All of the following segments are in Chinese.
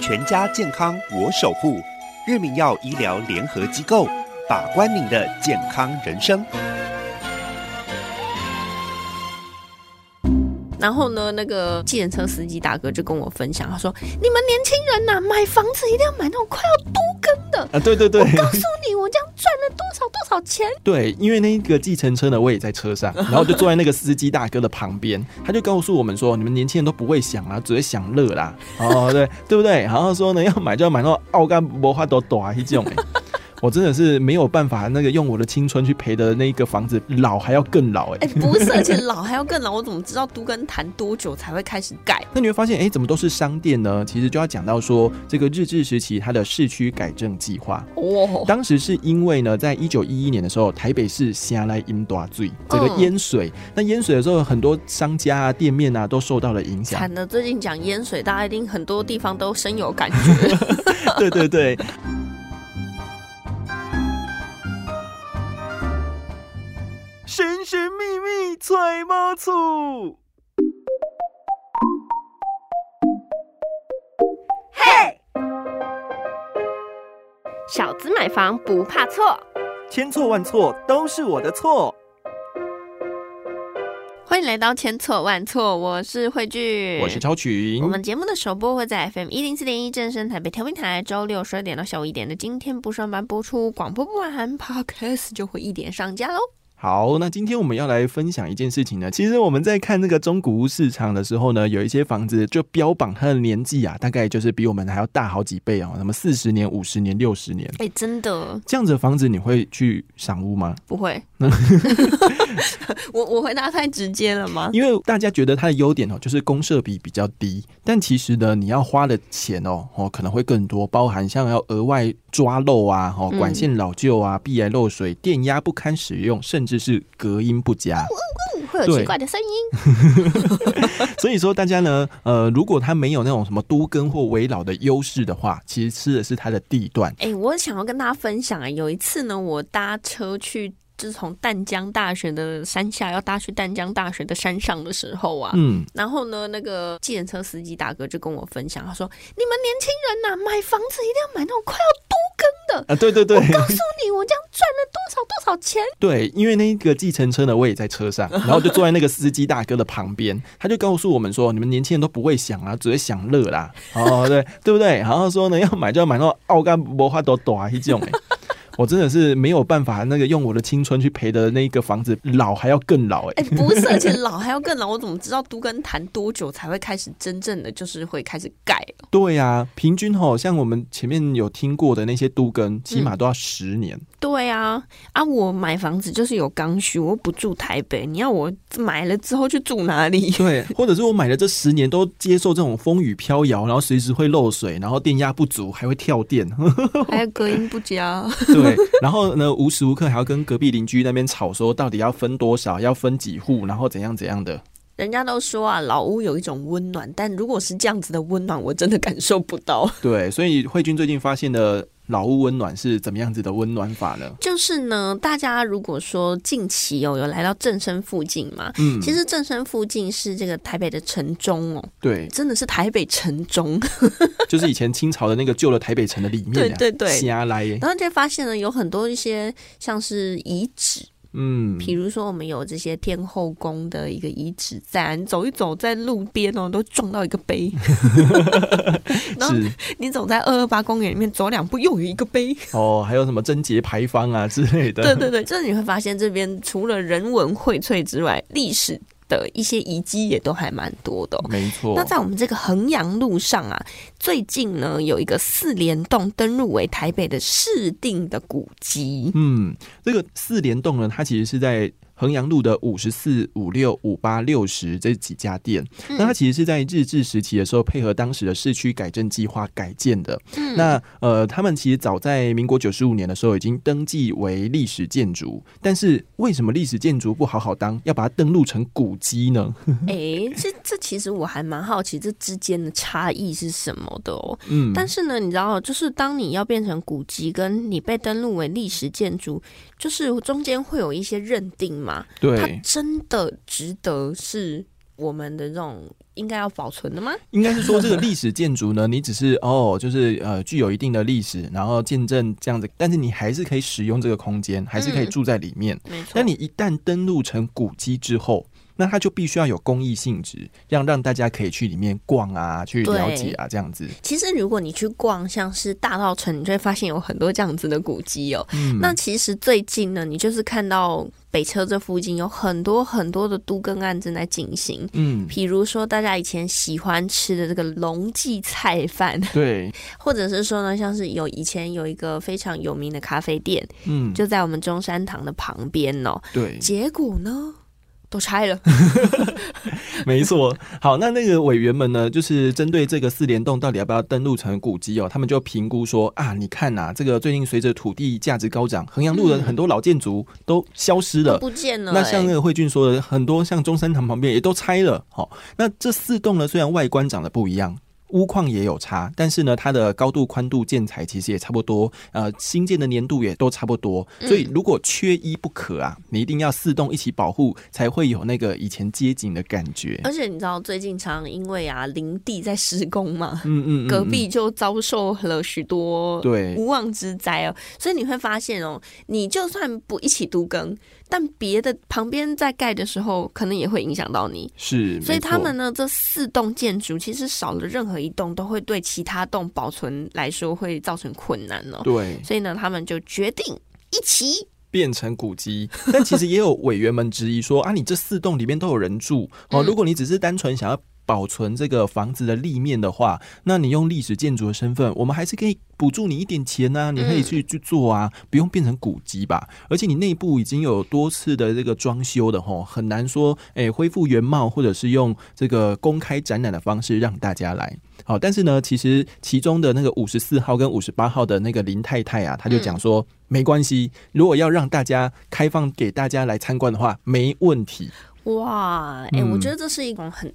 全家健康我守护，日明药医疗联合机构，把关您的健康人生。然后呢，那个计程车司机大哥就跟我分享，他说：“你们年轻人呐、买房子一定要买那种快要多的。啊，对对对，告诉你，我这样赚了多少多少钱。对，因为那个计程车呢，我也在车上，然后就坐在那个司机大哥的旁边，他就告诉我们说，你们年轻人都不会想啊，只会享乐啦，哦，对，对不对？然后说呢，要买就要买那种奥干魔花都短这种、欸，我真的是没有办法，那个用我的青春去赔的那个房子，老还要更老哎、哎，不是，而且老还要更老，我怎么知道都跟谈多久才会开始盖？那你会发现，哎、怎么都是商店呢？其实就要讲到说，这个日治时期它的市区改正计划，哦，当时是因为呢，在一九一一年的时候，台北市下来淹大罪，这个淹水，那淹水的时候，很多商家啊、店面啊都受到了影响。惨了，最近讲淹水，大家一定很多地方都深有感觉。对 对对。揣猫醋，小资买房不怕错，千错万错都是我的错。欢迎来到千错万错，我是慧聚，我是超群。我，们节目的首播会在 FM 一零四点一正声台北调频台，周六十二点到下午一点的。今天不上班播出，广播不完 Podcast 就会一点上架喽。好，那今天我们要来分享一件事情呢。其实我们在看那个中古屋市场的时候呢，有一些房子就标榜它的年纪啊，大概就是比我们还要大好几倍哦，什么四十年、五十年、六十年。哎、真的这样子的房子你会去赏屋吗？不会，我我回答太直接了吗？因为大家觉得它的优点哦，就是公设比比较低，但其实呢，你要花的钱哦哦可能会更多，包含像要额外抓漏啊，哦嗯管线老旧啊，壁癌漏水、电压不堪使用，甚至是隔音不佳。嗯会有奇怪的声音。所以说，大家呢，呃，如果它没有那种什么都根或围老的优势的话，其实吃的是它的地段。哎、我想要跟大家分享啊，有一次呢，我搭车去。就是从淡江大学的山下要搭去淡江大学的山上的时候啊，嗯，然后呢，那个计程车司机大哥就跟我分享，他说：“你们年轻人呐、买房子一定要买那种快要都更的。啊，对对对，我告诉你，我这样赚了多少多少钱。对，因为那个计程车呢，我也在车上，然后就坐在那个司机大哥的旁边，他就告诉我们说，你们年轻人都不会想啊，只会享乐啦，哦，对，对不对？然后说呢，要买就要买那种奥干魔花都短这种、欸，我真的是没有办法，那个用我的青春去赔的那个房子，老还要更老、欸，哎、不是，而且老还要更老，我怎么知道都跟谈多久才会开始真正的就是会开始盖？对呀、平均吼，像我们前面有听过的那些都跟，起码都要十年。对啊，啊，我买房子就是有刚需，我又不住台北，你要我买了之后去住哪里？对，或者是我买了这十年都接受这种风雨飘摇，然后随时会漏水，然后电压不足，还会跳电。还有隔音不佳。对，然后呢，无时无刻还要跟隔壁邻居那边吵说，到底要分多少，要分几户，然后怎样怎样的。人家都说啊，老屋有一种温暖，但如果是这样子的温暖，我真的感受不到。对，所以慧君最近发现的老屋温暖是怎么样子的温暖法呢？就是呢，大家如果说近期哦有来到正生附近嘛，嗯，其实正生附近是这个台北的城中哦，对，真的是台北城中。就是以前清朝的那个旧的台北城的里面、啊，对对对瞎来耶，然后就会发现呢，有很多一些像是遗址，嗯，比如说我们有这些天后宫的一个遗址在，你走一走在路边哦，都撞到一个碑。然后是你走在二二八公园里面走两步，又有一个碑。哦，还有什么贞节牌坊啊之类的，对对对，就是你会发现这边除了人文荟萃之外，历史的一些遗迹也都还蛮多的哦、没错。那在我们这个衡阳路上啊，最近呢有一个四联洞登入为台北的市定的古迹。嗯，这个四联洞呢，它其实是在衡阳路的五十四、五六、五八、六十这几家店。嗯那它其实是在日治时期的时候，配合当时的市区改正计划改建的。嗯那呃，他们其实早在民国九十五年的时候已经登记为历史建筑，但是为什么历史建筑不好好当，要把它登录成古迹呢？哎、这这其实我还蛮好奇，这之间的差异是什么的哦。嗯，但是呢，你知道，就是当你要变成古迹，跟你被登录为历史建筑，就是中间会有一些认定嘛。它对，真的值得是我们的这种应该要保存的吗？应该是说这个历史建筑呢，你只是 哦，就是呃具有一定的历史，然后见证这样子，但是你还是可以使用这个空间，还是可以住在里面。没错。但你一旦登录成古迹之后，那它就必须要有公益性质，让让大家可以去里面逛啊，去了解啊，这样子。其实如果你去逛，像是大道城，你就会发现有很多这样子的古迹哦。嗯。那其实最近呢，你就是看到北车这附近有很多很多的都更案正在进行。嗯。比如说大家以前喜欢吃的这个龙记菜饭，对。或者是说呢，像是有以前有一个非常有名的咖啡店，嗯，就在我们中山堂的旁边哦。对。结果呢？都拆了，没错。好，那那个委员们呢，就是针对这个四联动到底要不要登录成古迹哦，他们就评估说啊，你看呐，这个最近随着土地价值高涨，衡阳路的很多老建筑都消失了，不见了。那像那个慧俊说的，很多像中山堂旁边也都拆了。好，那这四栋呢，虽然外观长得不一样。屋况也有差，但是呢，它的高度、宽度、建材其实也差不多，呃，新建的年度也都差不多，所以如果缺一不可啊，你一定要四栋一起保护，才会有那个以前街景的感觉。而且你知道最近常因为啊林地在施工嘛，嗯嗯，隔壁就遭受了许多对无妄之灾哦，所以你会发现哦，你就算不一起都更。但别的旁边在盖的时候，可能也会影响到你。是，所以他们呢，这四栋建筑其实少了任何一栋，都会对其他栋保存来说会造成困难哦。对，所以呢，他们就决定一起变成古迹。但其实也有委员们质疑说：啊，你这四栋里面都有人住哦，如果你只是单纯想要。保存这个房子的立面的话，那你用历史建筑的身份，我们还是可以补助你一点钱啊。你可以去去做啊，不用变成古迹吧。而且你内部已经有多次的这个装修的吼，很难说哎恢复原貌，或者是用这个公开展览的方式让大家来。好，但是呢，其实其中的那个五十四号跟五十八号的那个林太太啊，他就讲说没关系，如果要让大家开放给大家来参观的话，没问题。哇，哎，我觉得这是一种很。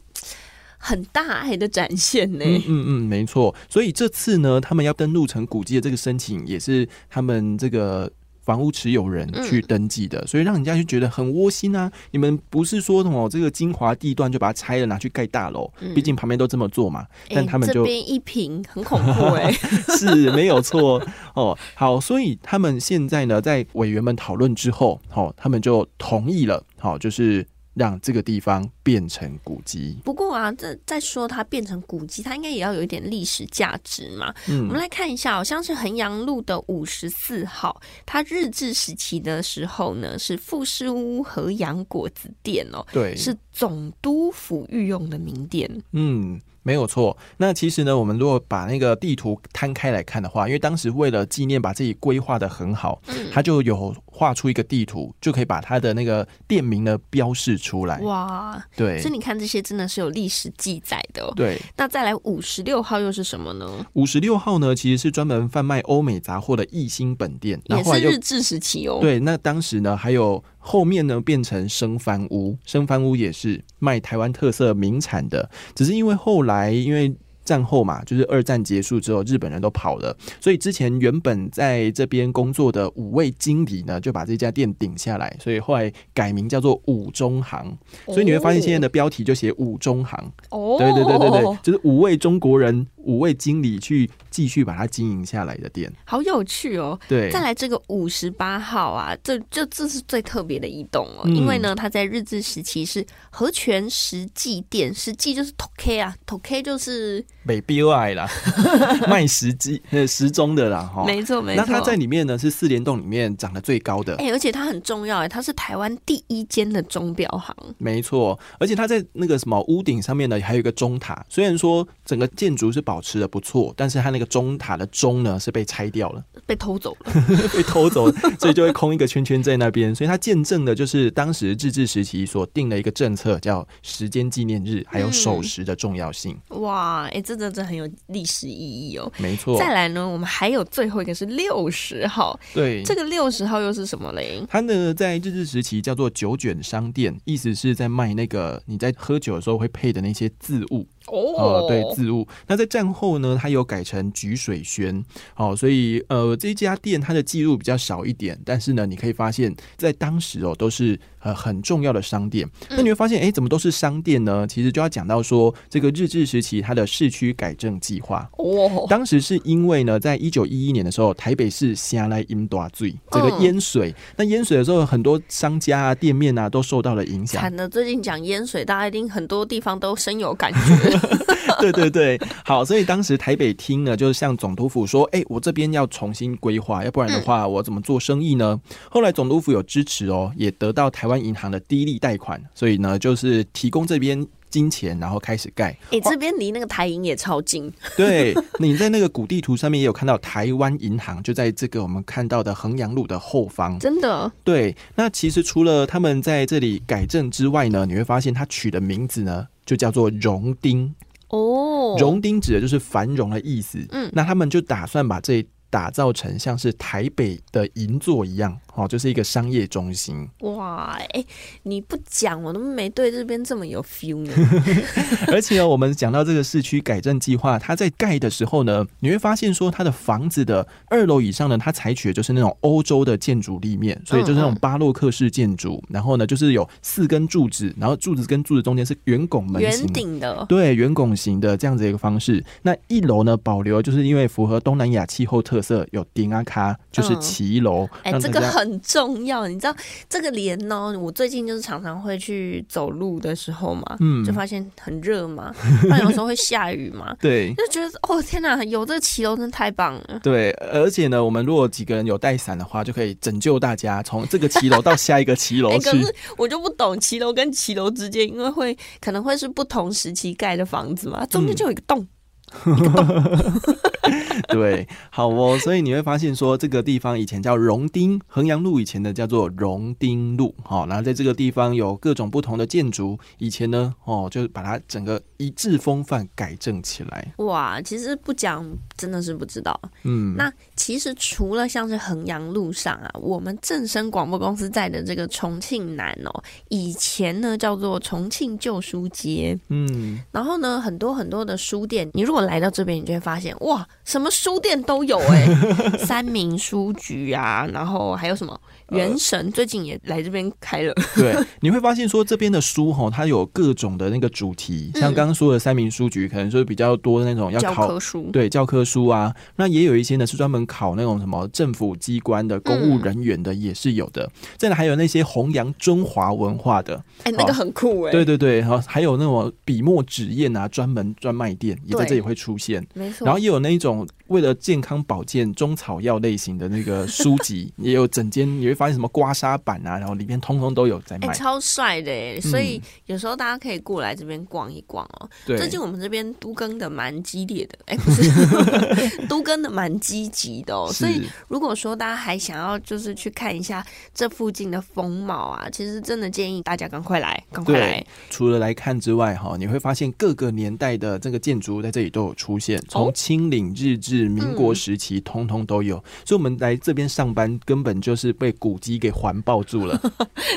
很大爱的展现呢。嗯嗯嗯，没错。所以这次呢，他们要登录成古迹的这个申请，也是他们这个房屋持有人去登记的，所以让人家就觉得很窝心啊。你们不是说什么这个精华地段就把它拆了拿去盖大楼？毕竟旁边都这么做嘛。但他们就这边一平很恐怖哎，是没有错哦。好，所以他们现在呢，在委员们讨论之后，好，他们就同意了。好，就是。让这个地方变成古迹。不过啊，这再说它变成古迹，它应该也要有一点历史价值嘛。嗯，我们来看一下，好像是衡阳路的五十四号，它日治时期的时候呢，是富士屋和阳果子店哦，对，是总督府御用的名店。嗯。没有错，那其实呢，我们如果把那个地图摊开来看的话，因为当时为了纪念，把自己规划的很好，嗯，他就有画出一个地图，就可以把他的那个店名呢标示出来。哇，对，所以你看这些真的是有历史记载的。对，那再来五十六号又是什么呢？五十六号呢，其实是专门贩卖欧美杂货的艺兴本店，也是日治时期哦。对，那当时呢还有。后面呢变成生番屋，生番屋也是卖台湾特色名产的，只是因为后来因为。战后嘛，就是二战结束之后，日本人都跑了，所以之前原本在这边工作的五位经理呢，就把这家店顶下来，所以后来改名叫做五中行。所以你会发现现在的标题就写五中行。哦，对对对对对，就是五位中国人，五位经理去继续把它经营下来的店。好有趣哦。对，再来这个五十八号啊，这这这是最特别的一栋哦，因为呢，它在日治时期是和泉实际店，实际就是 Toke 啊，Toke 就是。美标爱啦，卖时机呃时钟的啦哈，没错没错。那它在里面呢是四联动里面长得最高的，哎，而且它很重要哎，它是台湾第一间的钟表行，没错。而且它在那个什么屋顶上面呢，还有一个钟塔。虽然说整个建筑是保持的不错，但是它那个钟塔的钟呢是被拆掉了，被偷走了，被偷走了，所以就会空一个圈圈在那边。所以它见证的就是当时日治时期所定的一个政策，叫时间纪念日，还有守时的重要性。哇，哎这。真的很有历史意义哦，没错。再来呢，我们还有最后一个是六十号，对，这个六十号又是什么嘞？它呢，在日治时期叫做酒卷商店，意思是在卖那个你在喝酒的时候会配的那些字物。哦，对，字物。那在战后呢，它有改成菊水轩，哦，所以呃，这家店它的记录比较少一点，但是呢，你可以发现，在当时哦，都是呃很重要的商店。那你会发现，哎，怎么都是商店呢？其实就要讲到说，这个日治时期它的市区改正计划。哦，当时是因为呢，在一九一一年的时候，台北市下来淹大水，这个淹水，那淹水的时候，很多商家啊、店面啊都受到了影响。惨的，最近讲淹水，大家一定很多地方都深有感觉。对对对，好，所以当时台北厅呢，就是向总督府说，哎，我这边要重新规划，要不然的话，我怎么做生意呢？后来总督府有支持哦，也得到台湾银行的低利贷款，所以呢，就是提供这边金钱，然后开始盖。哎，这边离那个台银也超近。对，你在那个古地图上面也有看到台湾银行，就在这个我们看到的衡阳路的后方。真的？对。那其实除了他们在这里改正之外呢，你会发现他取的名字呢，就叫做荣丁。哦，荣丁指的就是繁荣的意思。嗯，那他们就打算把这打造成像是台北的银座一样。哦，就是一个商业中心。哇，哎，你不讲我都没对这边这么有 feel 呢。而且呢，我们讲到这个市区改正计划，它在盖的时候呢，你会发现说，它的房子的二楼以上呢，它采取的就是那种欧洲的建筑立面，所以就是那种巴洛克式建筑。然后呢，就是有四根柱子，然后柱子跟柱子中间是圆拱门圆顶的，对，圆拱形的这样子一个方式。那一楼呢，保留就是因为符合东南亚气候特色，有丁阿卡，就是骑楼。哎，这个很。重要，你知道这个帘呢？我最近就是常常会去走路的时候嘛，嗯，就发现很热嘛，那有时候会下雨嘛，对，就觉得哦天哪，有这个骑楼真的太棒了。对，而且呢，我们如果几个人有带伞的话，就可以拯救大家从这个骑楼到下一个骑楼 去。可是我就不懂骑楼跟骑楼之间，因为会可能会是不同时期盖的房子嘛，中间就有一个洞。对，好哦，所以你会发现说，这个地方以前叫荣丁，衡阳路以前的叫做荣丁路，好，然后在这个地方有各种不同的建筑，以前呢，哦，就是把它整个一致风范改正起来。哇，其实不讲真的是不知道。嗯，那其实除了像是衡阳路上啊，我们正声广播公司在的这个重庆南哦，以前呢叫做重庆旧书街，嗯，然后呢很多很多的书店，你如果来到这边，你就会发现哇，什么书店都有哎，三明书局啊，然后还有什么元神，最近也来这边开了。对，你会发现说这边的书哈，它有各种的那个主题，像刚刚说的三明书局，可能说比较多的那种要考书，对教科书啊，那也有一些呢是专门考那种什么政府机关的公务人员的，也是有的。再来还有那些弘扬中华文化的，哎，那个很酷哎。对对对，然后还有那种笔墨纸砚啊，专门专卖店也在这里会出现。没错，然后也有那一种为了健康保健中草药类型的那个书籍，也有整间你会发现什么刮痧板啊，然后里面通通都有在卖，超帅的。所以有时候大家可以过来这边逛一逛哦。最近我们这边都更的蛮激烈的，哎，不是，都更的蛮积极的哦。所以如果说大家还想要就是去看一下这附近的风貌啊，其实真的建议大家赶快来，赶快来。除了来看之外，哈，你会发现各个年代的这个建筑在这里都有出现，从清领日治、民国时期，通通都有。所以，我们来这边上班，根本就是被古迹给环抱住了。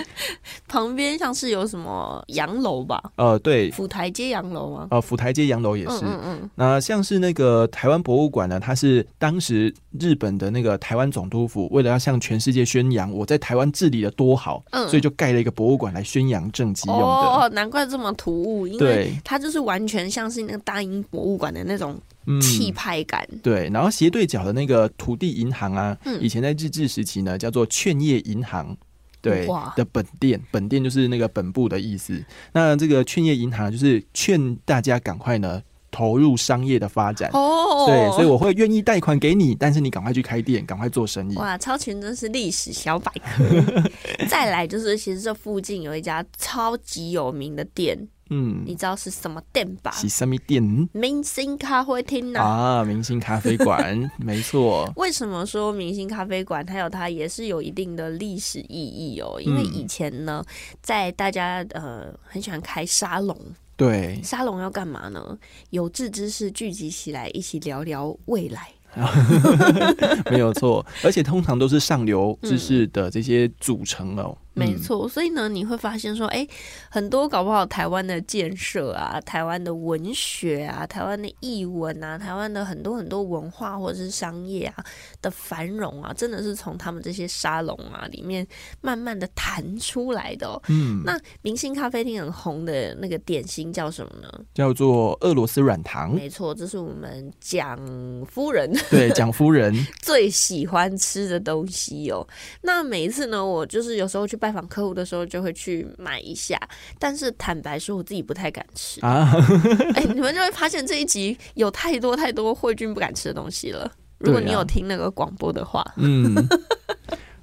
旁边像是有什么洋楼吧？呃，对，府台街洋楼吗？呃，府台街洋楼也是。嗯嗯。那像是那个台湾博物馆呢？它是当时日本的那个台湾总督府，为了要向全世界宣扬我在台湾治理的多好，嗯所以就盖了一个博物馆来宣扬政绩用的。哦，难怪这么突兀，因为它就是完全像是那个大英博物馆的那种。气派感对，然后斜对角的那个土地银行啊，以前在日治时期呢，叫做劝业银行，对的本店，本店就是那个本部的意思。那这个劝业银行就是劝大家赶快呢投入商业的发展哦，对，所以我会愿意贷款给你，但是你赶快去开店，赶快做生意。哇，超群真是历史小百科。再来就是，其实这附近有一家超级有名的店。嗯，你知道是什么店吧？是什么店？明星咖啡厅呢？啊，明星咖啡馆，没错。为什么说明星咖啡馆它有它也是有一定的历史意义哦？因为以前呢，在大家呃很喜欢开沙龙，对，沙龙要干嘛呢？有志之士聚集起来，一起聊聊未来。没有错，而且通常都是上流知识的这些组成哦。没错，所以呢，你会发现说，哎，很多搞不好台湾的建设啊，台湾的文学啊，台湾的译文啊，台湾的很多很多文化或者是商业啊的繁荣啊，真的是从他们这些沙龙啊里面慢慢的弹出来的。嗯，那明星咖啡厅很红的那个点心叫什么呢？叫做俄罗斯软糖。没错，这是我们蒋夫人对蒋夫人 最喜欢吃的东西哦。那每一次呢，我就是有时候去拜访客户的时候，就会去买一下。但是坦白说，我自己不太敢吃啊。哎，你们就会发现这一集有太多太多慧君不敢吃的东西了。如果你有听那个广播的话，嗯。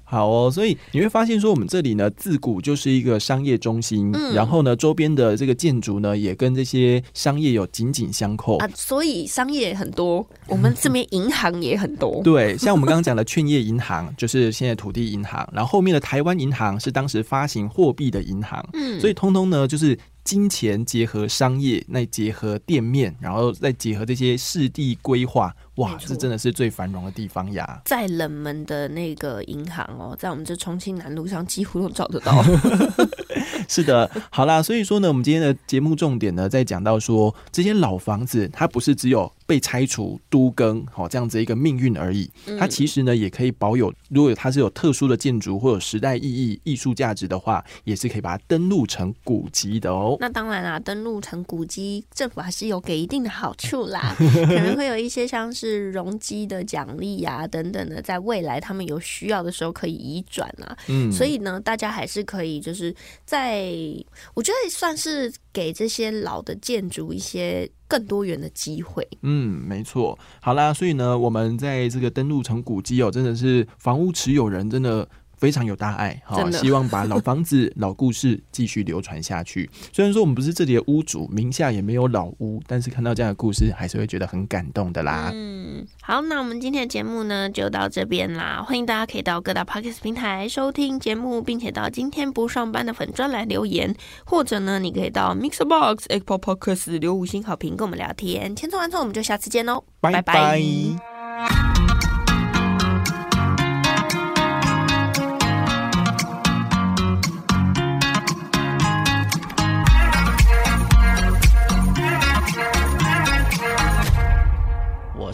好哦，所以你会发现说，我们这里呢，自古就是一个商业中心，然后呢，周边的这个建筑呢，也跟这些商业有紧紧相扣啊。所以商业很多，我们这边银行也很多。对，像我们刚刚讲的劝业银行，就是现在土地银行，然后后面的台湾银行是当时发行货币的银行，嗯，所以通通呢，就是。金钱结合商业，那结合店面，然后再结合这些市地规划，哇，这真的是最繁荣的地方呀！在冷门的那个银行哦，在我们这重庆南路上几乎都找得到。是的，好啦，所以说呢，我们今天的节目重点呢，在讲到说这些老房子，它不是只有。被拆除、都更，好这样子一个命运而已。它其实呢，也可以保有，如果它是有特殊的建筑或者时代意义、艺术价值的话，也是可以把它登录成古迹的哦。那当然啦，登录成古迹，政府还是有给一定的好处啦，可能会有一些像是容积的奖励呀等等的，在未来他们有需要的时候可以移转啊。嗯，所以呢，大家还是可以，就是在我觉得算是给这些老的建筑一些。更多元的机会，嗯，没错。好啦，所以呢，我们在这个登录成古迹哦，真的是房屋持有人真的。非常有大爱，好，希望把老房子、老故事继续流传下去。虽然说我们不是这里的屋主，名下也没有老屋，但是看到这样的故事，还是会觉得很感动的啦。嗯，好，那我们今天的节目呢，就到这边啦。欢迎大家可以到各大 podcast 平台收听节目，并且到今天不上班的粉专来留言，或者呢，你可以到 Mixer Box Apple Podcast 留五星好评，跟我们聊天。填充完之后，我们就下次见喽，拜拜。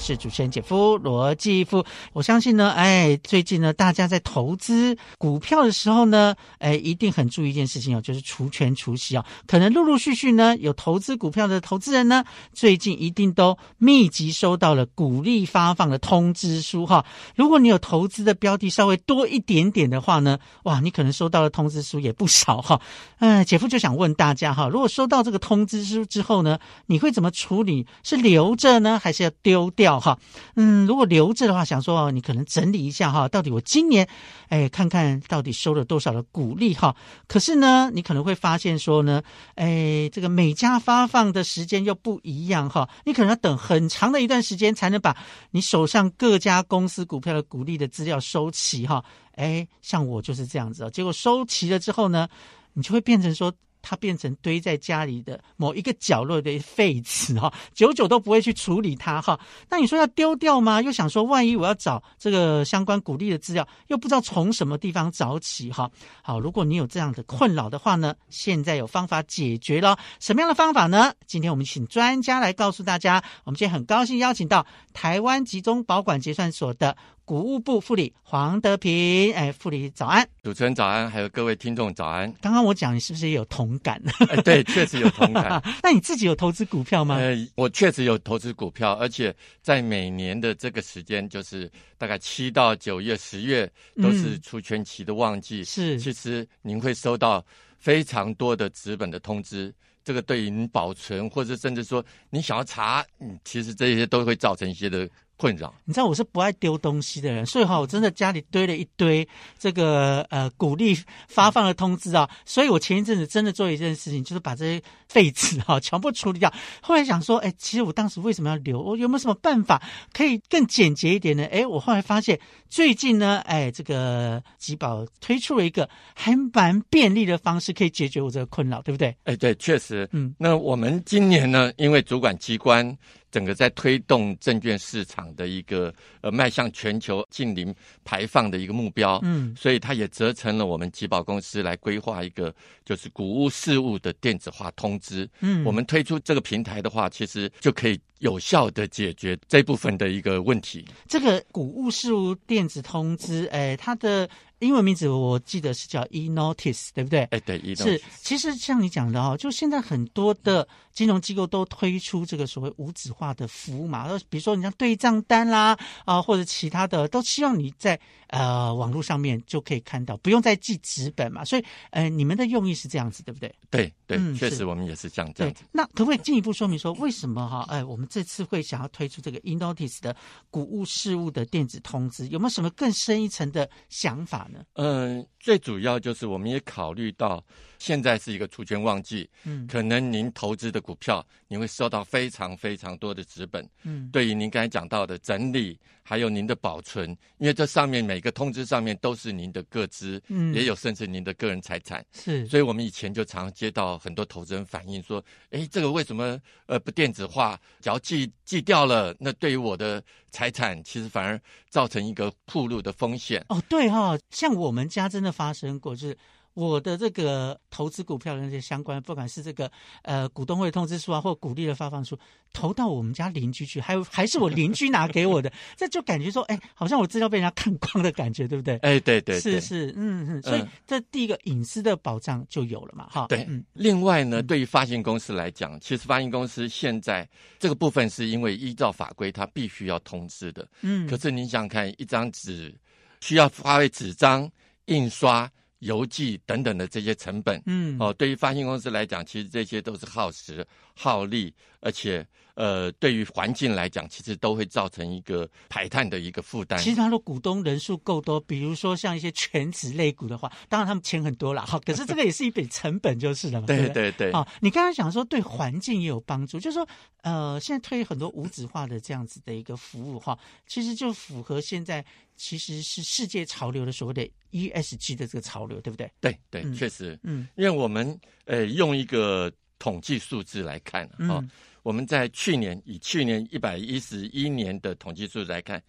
是主持人姐夫罗继夫，我相信呢，哎，最近呢，大家在投资股票的时候呢，哎，一定很注意一件事情哦，就是除权除息哦。可能陆陆续续呢，有投资股票的投资人呢，最近一定都密集收到了股利发放的通知书哈。如果你有投资的标的稍微多一点点的话呢，哇，你可能收到的通知书也不少哈。嗯，姐夫就想问大家哈，如果收到这个通知书之后呢，你会怎么处理？是留着呢，还是要丢掉？哈，嗯，如果留着的话，想说你可能整理一下哈，到底我今年，哎，看看到底收了多少的股利哈。可是呢，你可能会发现说呢，哎，这个每家发放的时间又不一样哈，你可能要等很长的一段时间才能把你手上各家公司股票的股利的资料收齐哈。哎，像我就是这样子哦，结果收齐了之后呢，你就会变成说。它变成堆在家里的某一个角落的废纸哈，久久都不会去处理它哈。那你说要丢掉吗？又想说，万一我要找这个相关鼓励的资料，又不知道从什么地方找起哈。好，如果你有这样的困扰的话呢，现在有方法解决了。什么样的方法呢？今天我们请专家来告诉大家。我们今天很高兴邀请到台湾集中保管结算所的。谷物部副理黄德平，哎，副理早安，主持人早安，还有各位听众早安。刚刚我讲，你是不是也有同感？对，确实有同感。那你自己有投资股票吗？呃，我确实有投资股票，而且在每年的这个时间，就是大概七到九月、十月都是出全期的旺季。是，其实您会收到非常多的纸本的通知，这个对于您保存，或者甚至说你想要查，嗯，其实这些都会造成一些的。困扰，你知道我是不爱丢东西的人，所以哈，我真的家里堆了一堆这个呃鼓励发放的通知啊，所以我前一阵子真的做一件事情，就是把这些废纸哈 全部处理掉。后来想说，哎，其实我当时为什么要留？我有没有什么办法可以更简洁一点呢？哎，我后来发现最近呢，哎，这个吉宝推出了一个还蛮便利的方式，可以解决我这个困扰，对不对？哎，对，确实，嗯，那我们今年呢，因为主管机关。整个在推动证券市场的一个呃迈向全球近零排放的一个目标，嗯所以它也责成了我们集保公司来规划一个就是谷物事务的电子化通知。嗯，我们推出这个平台的话，其实就可以有效的解决这部分的一个问题。这个谷物事务电子通知，哎，它的英文名字我记得是叫 e-notice，对不对？哎，对，，E Notice 是，其实像你讲的哦，就现在很多的金融机构都推出这个所谓无纸化的服务嘛，呃比如说你像对账单啦啊、或者其他的，都希望你在呃网络上面就可以看到，不用再记纸本嘛。所以呃，你们的用意是这样子，对不对？对对嗯，确实我们也是像这样子。，那可不可以进一步说明说，为什么哈？哎，我们这次会想要推出这个 e-notice 的谷物事务的电子通知，有没有什么更深一层的想法呢？嗯，最主要就是我们也考虑到现在是一个除权旺季，嗯可能您投资的股票，你会收到非常非常多的纸本。嗯，对于您刚才讲到的整理，还有您的保存，因为这上面每个通知上面都是您的个资，嗯也有甚至您的个人财产。是，所以我们以前就常接到很多投资人反映说，哎，这个为什么呃不电子化？只要寄寄掉了，那对于我的财产其实反而造成一个铺路的风险。哦，对哈、像我们家真的发生过，就是我的这个投资股票的那些相关，不管是这个呃股东会通知书啊，或股利的发放书，投到我们家邻居去，还有还是我邻居拿给我的，这就感觉说，哎，好像我资料被人家看光的感觉，对不对？哎，对对对是。是，嗯嗯，所以嗯这第一个隐私的保障就有了嘛，哈，对嗯，另外呢，对于发行公司来讲，其实发行公司现在这个部分是因为依照法规，它必须要通知的。嗯，可是你想想看，一张纸需要花费纸张、印刷、邮寄等等的这些成本，嗯，哦，对于发行公司来讲，其实这些都是耗时、耗力，而且呃，对于环境来讲，其实都会造成一个排碳的一个负担。其实他的股东人数够多，比如说像一些全职类股的话，当然他们钱很多了，哈，可是这个也是一笔成本就是了嘛，对对？对对，啊，你刚才讲说对环境也有帮助，就是说，呃，现在推很多无纸化的这样子的一个服务哈，其实就符合现在其实是世界潮流的所谓的 ESG 的这个潮流，对不对？对对嗯，确实，嗯因为我们呃用一个统计数字来看啊、哦嗯我们在去年以去年一百一十一年的统计数字来看，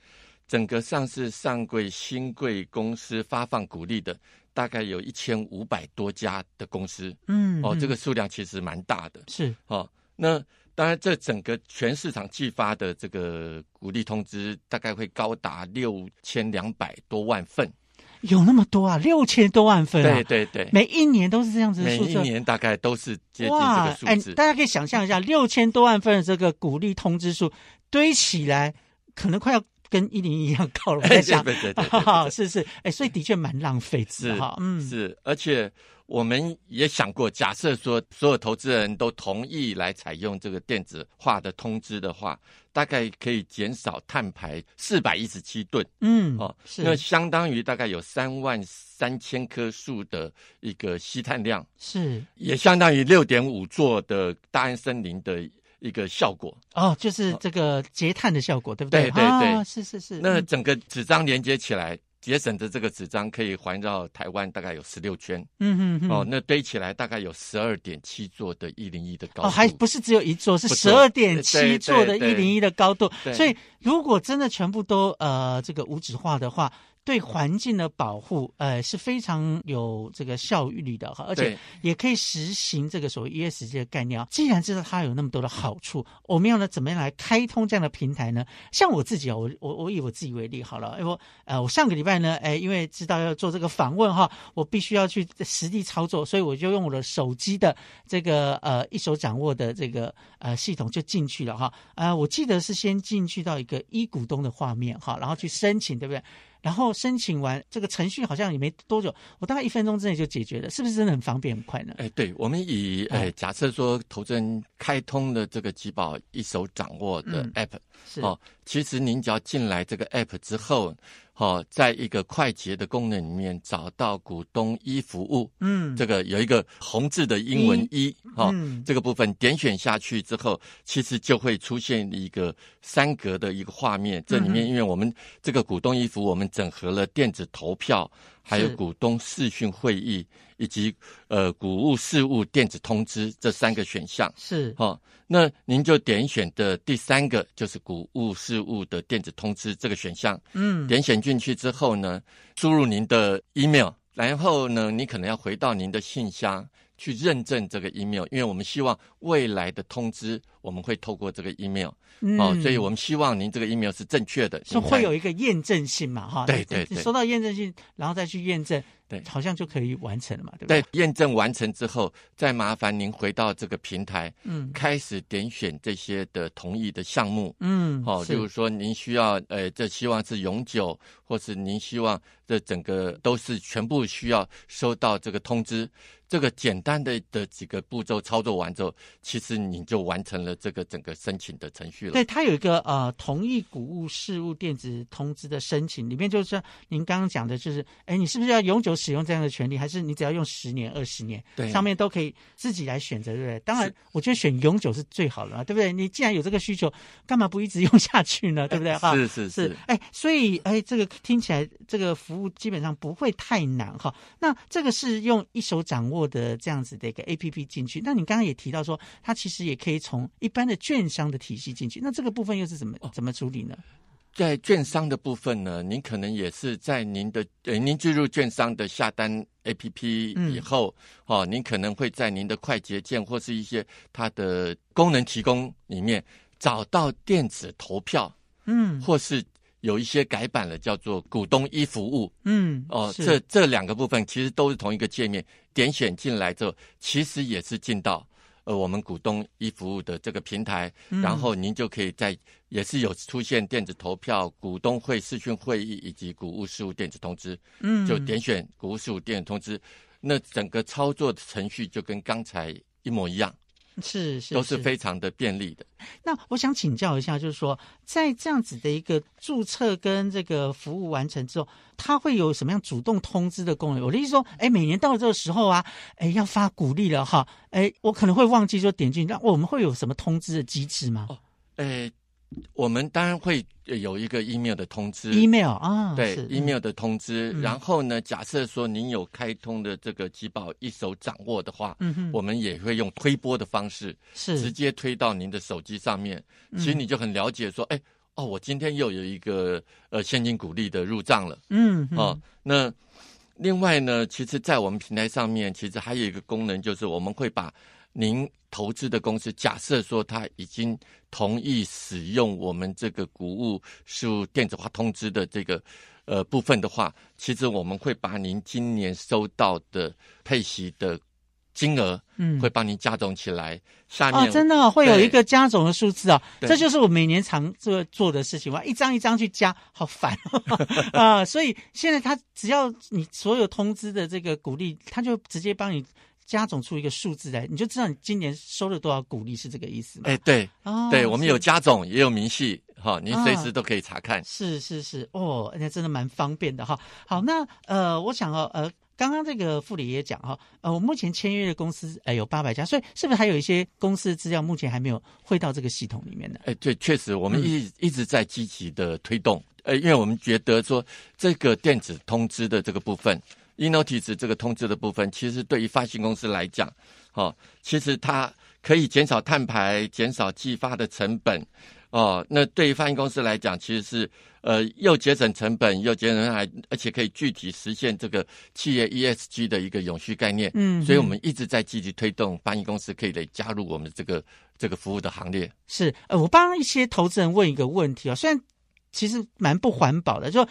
整个上市上柜新贵公司发放股利的，大概有一千五百多家的公司嗯，哦，嗯这个数量其实蛮大的是哦。那当然，这整个全市场寄发的这个鼓励通知，大概会高达六千两百多万份。有那么多啊，六千多万份啊，对对对，每一年都是这样子的每数字。一年大概都是接近这哇个，数哎，字。大家可以想象一下，六千多万份的这个鼓励通知书堆起来，可能快要跟一零一样 高了。我在想，对对对对对 是是，哎，所以的确蛮浪费是哈。嗯，是，而且我们也想过，假设说所有投资人都同意来采用这个电子化的通知的话，大概可以减少碳排四百一十七吨嗯，哦，是那相当于大概有三万三千棵树的一个吸碳量，是也相当于六点五座的大安森林的一个效果。哦，就是这个截碳的效果，对不对？对对对啊是是是。嗯那整个纸张连接起来。节省的这个纸张可以环绕台湾大概有十六圈、嗯嗯嗯哦，那堆起来大概有十二点七座的一零一的高度。哦，还不是只有一座，是十二点七座的一零一的高度。对所以，如果真的全部都呃这个无纸化的话，对环境的保护呃是非常有这个效率的哈，而且也可以实行这个所谓 ESG 的概念啊。既然知道它有那么多的好处，我们要呢怎么样来开通这样的平台呢？像我自己啊，我我我以我自己为例好了，因为我呃我上个礼拜呢，哎，因为知道要做这个访问哈，我必须要去实地操作，所以我就用我的手机的这个呃一手掌握的这个呃系统就进去了哈。呃，我记得是先进去到一个一股东的画面哈，然后去申请，对不对？然后申请完这个程序好像也没多久，我大概一分钟之内就解决了，是不是真的很方便很快呢？哎，对，我们以哎哎，假设说投资人开通了这个集保一手掌握的嗯 App，、是哦，其实您只要进来这个 App 之后，哦，在一个快捷的功能里面找到股东一服务，嗯，这个有一个红字的英文一，哦，嗯。这个部分点选下去之后，其实就会出现一个三格的一个画面。这里面，因为我们这个股东一服务，我们整合了电子投票，还有股东视讯会议以及呃股务事务电子通知这三个选项。是。好、那您就点选的第三个就是股务事务的电子通知这个选项，嗯。点选进去之后呢，输入您的 email，然后呢，你可能要回到您的信箱去认证这个 email，因为我们希望未来的通知我们会透过这个 email 哦，所以我们希望您这个 email 是正确的，是会有一个验证性嘛哈？对对对收到验证信，然后再去验证，对好像就可以完成了嘛，对不对？对验证完成之后，再麻烦您回到这个平台，嗯开始点选这些的同意的项目。嗯，哦，是就是说您需要，呃，这希望是永久，或是您希望这整个都是全部需要收到这个通知，这个简单的的几个步骤操作完之后，其实你就完成了这个整个申请的程序了。对，它有一个呃同意谷物事务电子通知的申请，里面就是说您刚刚讲的，就是哎，你是不是要永久使用这样的权利，还是你只要用十年、二十年，对上面都可以自己来选择，对不对？当然，我觉得选永久是最好的嘛，对不对？你既然有这个需求，干嘛不一直用下去呢？对不对？哈，是是是，哎，所以哎，这个听起来这个服务基本上不会太难哈。那这个是用一手掌握的这样子的一个 A P P 进去。那你刚刚也提到说，它其实也可以从一般的券商的体系进去。那这个部分又是怎么怎么处理呢？在券商的部分呢，您可能也是在您的呃，您进入券商的下单 APP 嗯以后，哦，您可能会在您的快捷键或是一些它的功能提供里面找到电子投票，嗯或是有一些改版了，叫做股东一服务。嗯哦。这这两个部分其实都是同一个界面，点选进来之后，其实也是进到呃我们股东一服务的这个平台，嗯。然后您就可以在也是有出现电子投票、股东会视讯会议以及股务事务电子通知，嗯。就点选股务事务电子通知，那整个操作的程序就跟刚才一模一样，是是都是非常的便利的。那我想请教一下，就是说，在这样子的一个注册跟这个服务完成之后，它会有什么样主动通知的功能？我的意思说，哎，每年到了这个时候啊，哎，要发鼓励了哈，哎，我可能会忘记说点进去，那我们会有什么通知的机制吗、诶，我们当然会有一个 email 的通知。e m a i l 啊，对 email 的通知，嗯。然后呢，假设说您有开通的这个集保一手掌握的话，嗯哼，我们也会用推播的方式，是。直接推到您的手机上面。嗯。其实你就很了解说，哎、哦，我今天又有一个呃现金股利的入账了。嗯。哦。那另外呢，其实，在我们平台上面，其实还有一个功能，就是我们会把您投资的公司，假设说他已经同意使用我们这个股务事务电子化通知的这个呃部分的话，其实我们会把您今年收到的配息的金额，嗯会帮您加总起来。下面哦，真的、哦、会有一个加总的数字啊、对这就是我每年常做做的事情，我要一张一张去加，好烦啊、所以现在他只要你所有通知的这个股利，他就直接帮你加总出一个数字来，你就知道你今年收了多少股利，是这个意思吗？哎，对哦对，我们有是加总，也有明细，哈，您随时都可以查看。是是是，哦，那真的蛮方便的哈。好，那呃，我想哦，呃，刚刚这个副理也讲哈，呃，我目前签约的公司呃有八百家，所以是不是还有一些公司的资料目前还没有汇到这个系统里面呢？哎，对，确实，我们嗯一、一直在积极的推动。呃，因为我们觉得说，这个电子通知的这个部分，e-notice 这个通知的部分，其实对于发行公司来讲，哦，其实它可以减少碳排，减少寄发的成本。哦，那对于发行公司来讲，其实是呃又节省成本，又节省还，而且可以具体实现这个企业 ESG 的一个永续概念。嗯所以我们一直在积极推动发行公司可以来加入我们这个这个服务的行列。是，呃，我帮一些投资人问一个问题哦，虽然其实蛮不环保的，就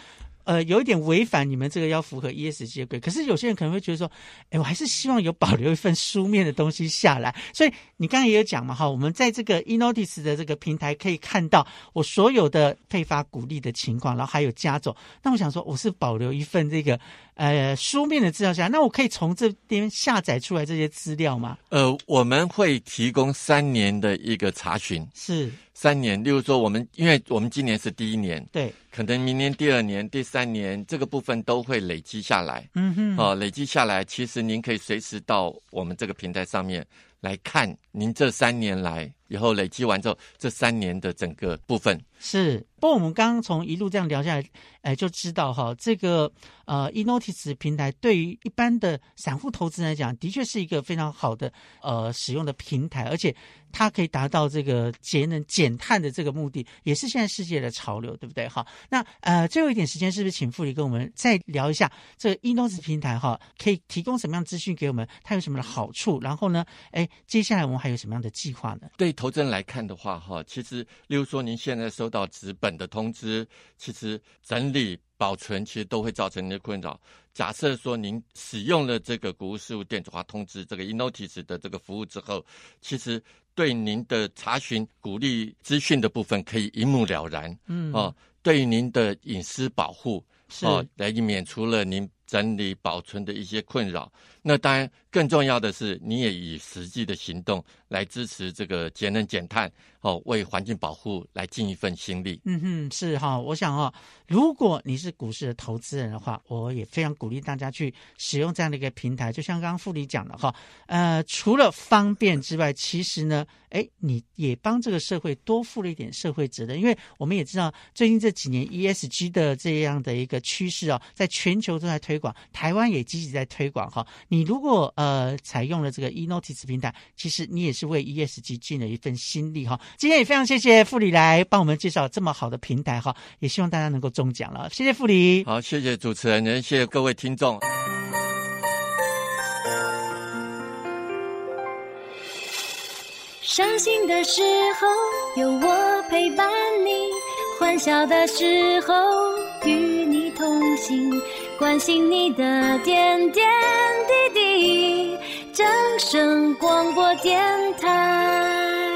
呃有一点违反你们这个要符合 ESG 的规，可是有些人可能会觉得说，哎，我还是希望有保留一份书面的东西下来。所以你刚才也有讲嘛，哈，我们在这个 eNotice 的这个平台可以看到我所有的配发鼓励的情况，然后还有加总。那我想说，我是保留一份这个呃书面的资料下来，那我可以从这边下载出来这些资料吗？呃，我们会提供三年的一个查询，是三年，例如说我们，因为我们今年是第一年，对，可能明年第二年、第三年这个部分都会累积下来。嗯哼，哦，累积下来，其实您可以随时到我们这个平台上面来看，您这三年来以后累积完之后，这三年的整个部分是。不过我们刚刚从一路这样聊下来，哎，就知道哈，这个呃，eNotice 平台对于一般的散户投资人来讲，的确是一个非常好的呃使用的平台，而且它可以达到这个节能减碳的这个目的，也是现在世界的潮流，对不对？哈，那呃，最后一点时间，是不是请傅里跟我们再聊一下这个 eNotice 平台哈，可以提供什么样资讯给我们？它有什么的好处？然后呢，哎，接下来我们还有什么样的计划呢？对投资人来看的话，哈，其实例如说您现在收到纸本。的通知，其实整理保存其实都会造成您的困扰。假设说您使用了这个谷物事务电子化通知这个 eNotice 的这个服务之后，其实对您的查询鼓励资讯的部分可以一目了然。嗯，哦，对于您的隐私保护，哦，来免除了您整理保存的一些困扰。那当然，更重要的是，你也以实际的行动来支持这个节能减碳，哦，为环境保护来尽一份心力。嗯哼，是哈，我想哦，如果你是股市的投资人的话，我也非常鼓励大家去使用这样的一个平台。就像刚刚傅里讲的哈，呃，除了方便之外，其实呢，哎，你也帮这个社会多付了一点社会责任。因为我们也知道，最近这几年 ESG 的这样的一个趋势啊，在全球都在推广，台湾也积极在推广哈。你如果呃呃采用了这个 eNotice 平台，其实你也是为 ESG 尽了一份心力哈。今天也非常谢谢傅里来帮我们介绍这么好的平台哈，也希望大家能够中奖了。谢谢傅里，好，谢谢主持人，也谢谢各位听众。伤心的时候有我陪伴你，欢笑的时候与你同行。关心你的点点滴滴，掌声广播电台。